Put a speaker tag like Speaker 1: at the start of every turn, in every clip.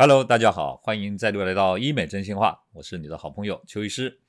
Speaker 1: Hello，大家好，欢迎再度来到医美真心话，我是你的好朋友邱医师。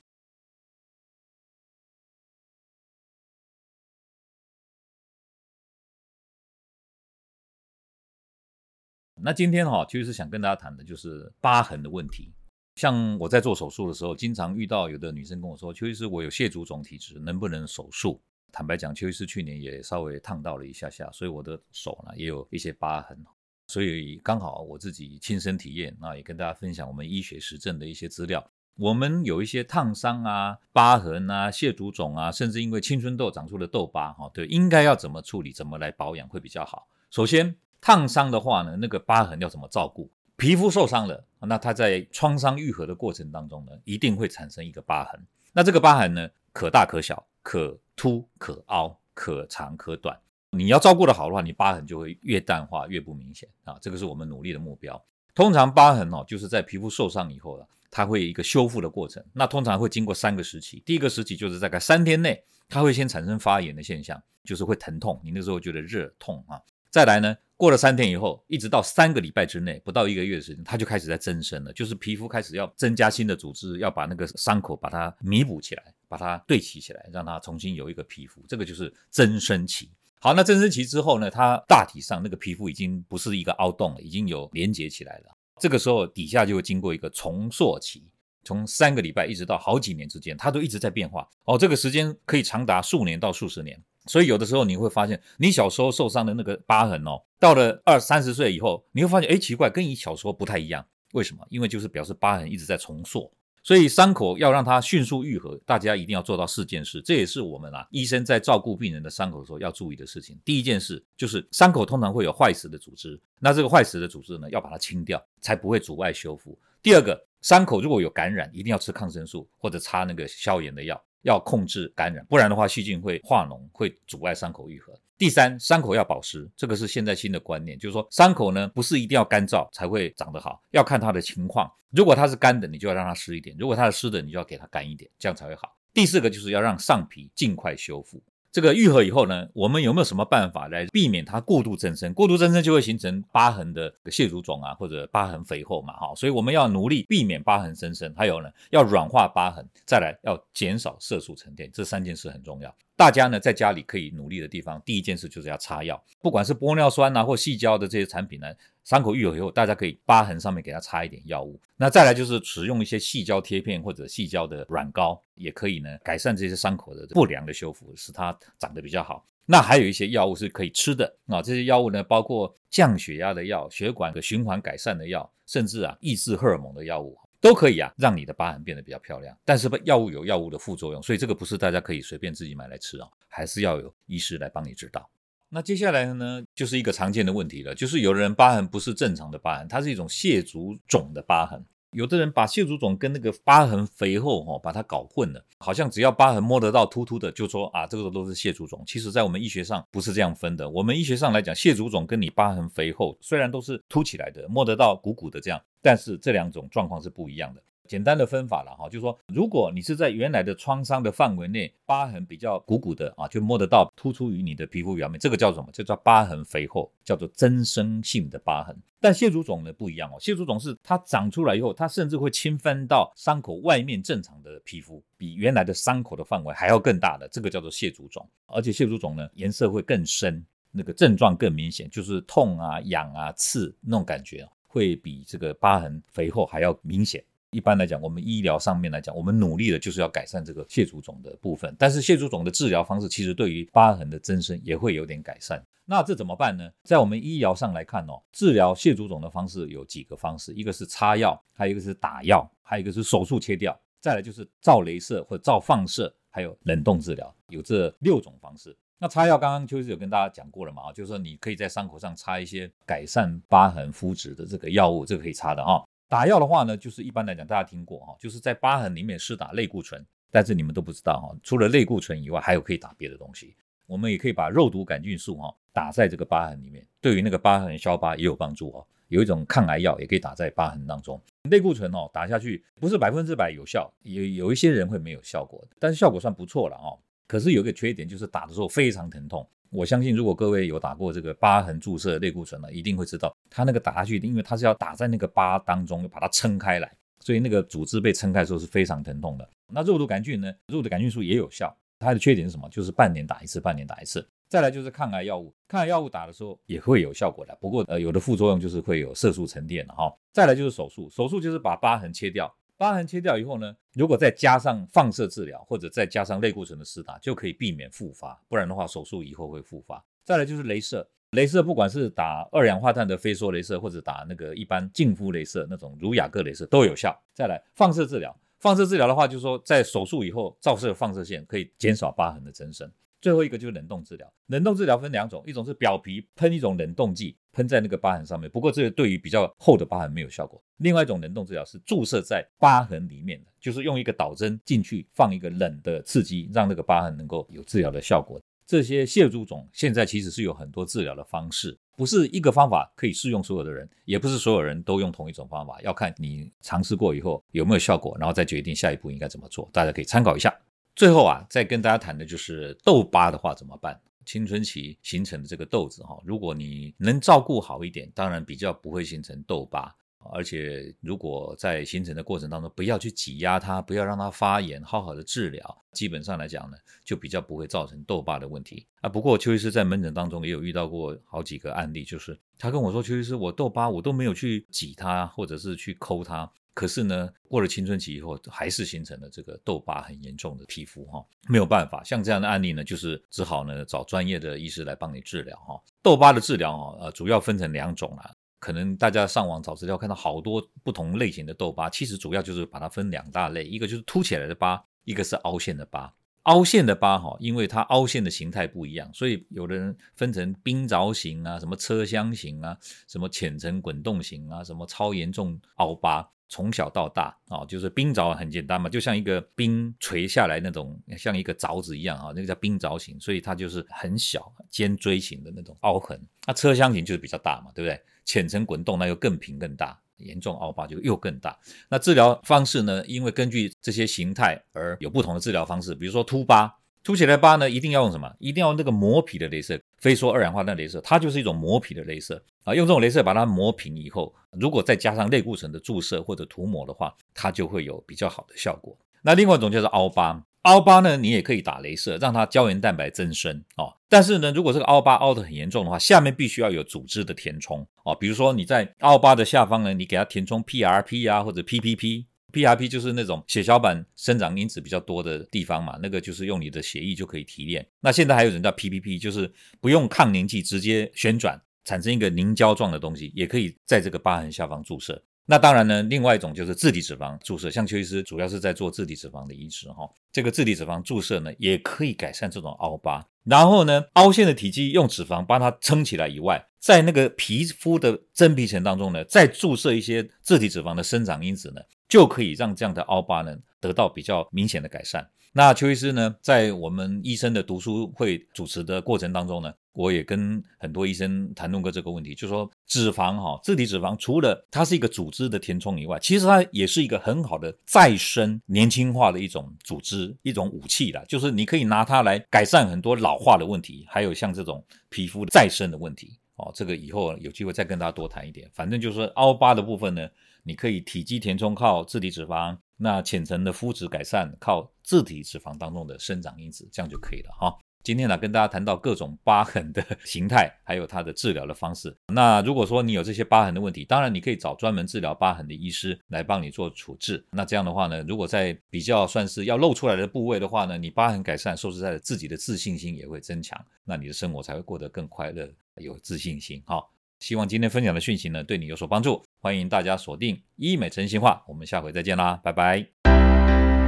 Speaker 1: 那今天哈，邱医师想跟大家谈的就是疤痕的问题。像我在做手术的时候，经常遇到有的女生跟我说：“邱医师，我有蟹足肿体质，能不能手术？”坦白讲，邱医师去年也稍微烫到了一下下，所以我的手呢也有一些疤痕。所以刚好我自己亲身体验，那也跟大家分享我们医学实证的一些资料。我们有一些烫伤啊、疤痕啊、蟹足肿啊，甚至因为青春痘长出了痘疤，哈，对，应该要怎么处理、怎么来保养会比较好？首先，烫伤的话呢，那个疤痕要怎么照顾？皮肤受伤了，那它在创伤愈合的过程当中呢，一定会产生一个疤痕。那这个疤痕呢，可大可小，可凸可凹，可长可短。你要照顾的好的话，你疤痕就会越淡化越不明显啊，这个是我们努力的目标。通常疤痕哦，就是在皮肤受伤以后了，它会一个修复的过程。那通常会经过三个时期，第一个时期就是大概三天内，它会先产生发炎的现象，就是会疼痛，你那时候觉得热痛啊。再来呢，过了三天以后，一直到三个礼拜之内，不到一个月的时间，它就开始在增生了，就是皮肤开始要增加新的组织，要把那个伤口把它弥补起来，把它对齐起来，让它重新有一个皮肤，这个就是增生期。好，那增生期之后呢？它大体上那个皮肤已经不是一个凹洞了，已经有连接起来了。这个时候底下就会经过一个重塑期，从三个礼拜一直到好几年之间，它都一直在变化。哦，这个时间可以长达数年到数十年。所以有的时候你会发现，你小时候受伤的那个疤痕哦，到了二三十岁以后，你会发现，哎，奇怪，跟你小时候不太一样。为什么？因为就是表示疤痕一直在重塑。所以伤口要让它迅速愈合，大家一定要做到四件事，这也是我们啊医生在照顾病人的伤口的时候要注意的事情。第一件事就是伤口通常会有坏死的组织，那这个坏死的组织呢要把它清掉，才不会阻碍修复。第二个，伤口如果有感染，一定要吃抗生素或者擦那个消炎的药。要控制感染，不然的话细菌会化脓，会阻碍伤口愈合。第三，伤口要保湿，这个是现在新的观念，就是说伤口呢不是一定要干燥才会长得好，要看它的情况。如果它是干的，你就要让它湿一点；如果它是湿的，你就要给它干一点，这样才会好。第四个就是要让上皮尽快修复。这个愈合以后呢，我们有没有什么办法来避免它过度增生？过度增生就会形成疤痕的蟹足肿啊，或者疤痕肥厚嘛，哈，所以我们要努力避免疤痕增生。还有呢，要软化疤痕，再来要减少色素沉淀，这三件事很重要。大家呢在家里可以努力的地方，第一件事就是要擦药，不管是玻尿酸啊或细胶的这些产品呢，伤口愈合以后，大家可以疤痕上面给它擦一点药物。那再来就是使用一些细胶贴片或者细胶的软膏，也可以呢改善这些伤口的不良的修复，使它长得比较好。那还有一些药物是可以吃的啊，这些药物呢包括降血压的药、血管的循环改善的药，甚至啊抑制荷尔蒙的药物。都可以啊，让你的疤痕变得比较漂亮。但是药物有药物的副作用，所以这个不是大家可以随便自己买来吃啊，还是要有医师来帮你指导。那接下来呢，就是一个常见的问题了，就是有的人疤痕不是正常的疤痕，它是一种蟹足肿的疤痕。有的人把蟹足肿跟那个疤痕肥厚哦，把它搞混了，好像只要疤痕摸得到凸凸的，就说啊，这个都是蟹足肿。其实，在我们医学上不是这样分的。我们医学上来讲，蟹足肿跟你疤痕肥厚虽然都是凸起来的，摸得到鼓鼓的这样，但是这两种状况是不一样的。简单的分法了哈，就是说，如果你是在原来的创伤的范围内，疤痕比较鼓鼓的啊，就摸得到，突出于你的皮肤表面，这个叫什么？这叫疤痕肥厚，叫做增生性的疤痕。但蟹足肿呢不一样哦，蟹足肿是它长出来以后，它甚至会侵犯到伤口外面正常的皮肤，比原来的伤口的范围还要更大的，这个叫做蟹足肿。而且蟹足肿呢颜色会更深，那个症状更明显，就是痛啊、痒啊、刺那种感觉会比这个疤痕肥厚还要明显。一般来讲，我们医疗上面来讲，我们努力的就是要改善这个蟹足肿的部分。但是蟹足肿的治疗方式，其实对于疤痕的增生也会有点改善。那这怎么办呢？在我们医疗上来看哦，治疗蟹足肿的方式有几个方式，一个是擦药，还有一个是打药，还有一个是手术切掉，再来就是照镭射或照放射，还有冷冻治疗，有这六种方式。那擦药刚刚就是有跟大家讲过了嘛，就是说你可以在伤口上擦一些改善疤痕肤质的这个药物，这个可以擦的哈。打药的话呢，就是一般来讲，大家听过哈，就是在疤痕里面施打类固醇，但是你们都不知道哈，除了类固醇以外，还有可以打别的东西。我们也可以把肉毒杆菌素哈打在这个疤痕里面，对于那个疤痕消疤也有帮助哦。有一种抗癌药也可以打在疤痕当中。类固醇哦打下去不是百分之百有效，有有一些人会没有效果，但是效果算不错了哦。可是有个缺点就是打的时候非常疼痛，我相信，如果各位有打过这个疤痕注射类固醇呢，一定会知道，它那个打下去，因为它是要打在那个疤当中，把它撑开来，所以那个组织被撑开的时候是非常疼痛的。那肉毒杆菌呢，肉毒杆菌素也有效，它的缺点是什么？就是半年打一次，半年打一次。再来就是抗癌药物，抗癌药物打的时候也会有效果的，不过呃有的副作用就是会有色素沉淀了哈。再来就是手术，手术就是把疤痕切掉。疤痕切掉以后呢，如果再加上放射治疗或者再加上类固醇的施打，就可以避免复发。不然的话，手术以后会复发。再来就是镭射，镭射不管是打二氧化碳的飞梭镭射，或者打那个一般净肤镭射那种儒雅各镭射都有效。再来放射治疗，放射治疗的话，就是说在手术以后照射放射线可以减少疤痕的增生。最后一个就是冷冻治疗，冷冻治疗分两种，一种是表皮喷一种冷冻剂，喷在那个疤痕上面，不过这个对于比较厚的疤痕没有效果。另外一种冷冻治疗是注射在疤痕里面的，就是用一个导针进去放一个冷的刺激，让那个疤痕能够有治疗的效果。这些蟹足肿现在其实是有很多治疗的方式，不是一个方法可以适用所有的人，也不是所有人都用同一种方法，要看你尝试过以后有没有效果，然后再决定下一步应该怎么做。大家可以参考一下。最后啊，再跟大家谈的就是痘疤的话怎么办？青春期形成的这个痘子哈，如果你能照顾好一点，当然比较不会形成痘疤。而且如果在形成的过程当中，不要去挤压它，不要让它发炎，好好的治疗，基本上来讲呢，就比较不会造成痘疤的问题啊。不过邱医师在门诊当中也有遇到过好几个案例，就是他跟我说，邱医师，我痘疤我都没有去挤它，或者是去抠它。可是呢，过了青春期以后，还是形成了这个痘疤很严重的皮肤哈，没有办法，像这样的案例呢，就是只好呢找专业的医师来帮你治疗哈。痘疤的治疗啊，呃，主要分成两种啦，可能大家上网找资料看到好多不同类型的痘疤，其实主要就是把它分两大类，一个就是凸起来的疤，一个是凹陷的疤。凹陷的疤哈，因为它凹陷的形态不一样，所以有的人分成冰凿型啊，什么车厢型啊，什么浅层滚动型啊，什么超严重凹疤。从小到大啊，就是冰凿很简单嘛，就像一个冰垂下来那种，像一个凿子一样啊，那个叫冰凿型，所以它就是很小尖锥形的那种凹痕。那车厢型就是比较大嘛，对不对？浅层滚动那又更平更大，严重凹疤就又更大。那治疗方式呢？因为根据这些形态而有不同的治疗方式，比如说凸疤。凸起来疤呢，一定要用什么？一定要用那个磨皮的镭射，非说二氧化碳镭射，它就是一种磨皮的镭射啊。用这种镭射把它磨平以后，如果再加上类固醇的注射或者涂抹的话，它就会有比较好的效果。那另外一种就是凹疤，凹疤呢，你也可以打镭射，让它胶原蛋白增生哦。但是呢，如果这个凹疤凹得很严重的话，下面必须要有组织的填充哦。比如说你在凹疤的下方呢，你给它填充 PRP 啊或者 PPP。PRP 就是那种血小板生长因子比较多的地方嘛，那个就是用你的血液就可以提炼。那现在还有人叫 PPP，就是不用抗凝剂，直接旋转产生一个凝胶状的东西，也可以在这个疤痕下方注射。那当然呢，另外一种就是自体脂肪注射，像邱医师主要是在做自体脂肪的移植哈。这个自体脂肪注射呢，也可以改善这种凹疤。然后呢，凹陷的体积用脂肪帮它撑起来以外，在那个皮肤的真皮层当中呢，再注射一些自体脂肪的生长因子呢。就可以让这样的凹疤呢得到比较明显的改善。那邱医师呢，在我们医生的读书会主持的过程当中呢，我也跟很多医生谈论过这个问题，就是说脂肪哈，自体脂肪除了它是一个组织的填充以外，其实它也是一个很好的再生年轻化的一种组织，一种武器啦。就是你可以拿它来改善很多老化的问题，还有像这种皮肤再生的问题。哦，这个以后有机会再跟大家多谈一点。反正就是说凹疤的部分呢。你可以体积填充靠自体脂肪，那浅层的肤质改善靠自体脂肪当中的生长因子，这样就可以了哈。今天呢，跟大家谈到各种疤痕的形态，还有它的治疗的方式。那如果说你有这些疤痕的问题，当然你可以找专门治疗疤痕的医师来帮你做处置。那这样的话呢，如果在比较算是要露出来的部位的话呢，你疤痕改善，说实在的，自己的自信心也会增强，那你的生活才会过得更快乐，有自信心哈。希望今天分享的讯息呢，对你有所帮助。欢迎大家锁定医美真心话，我们下回再见啦，拜拜。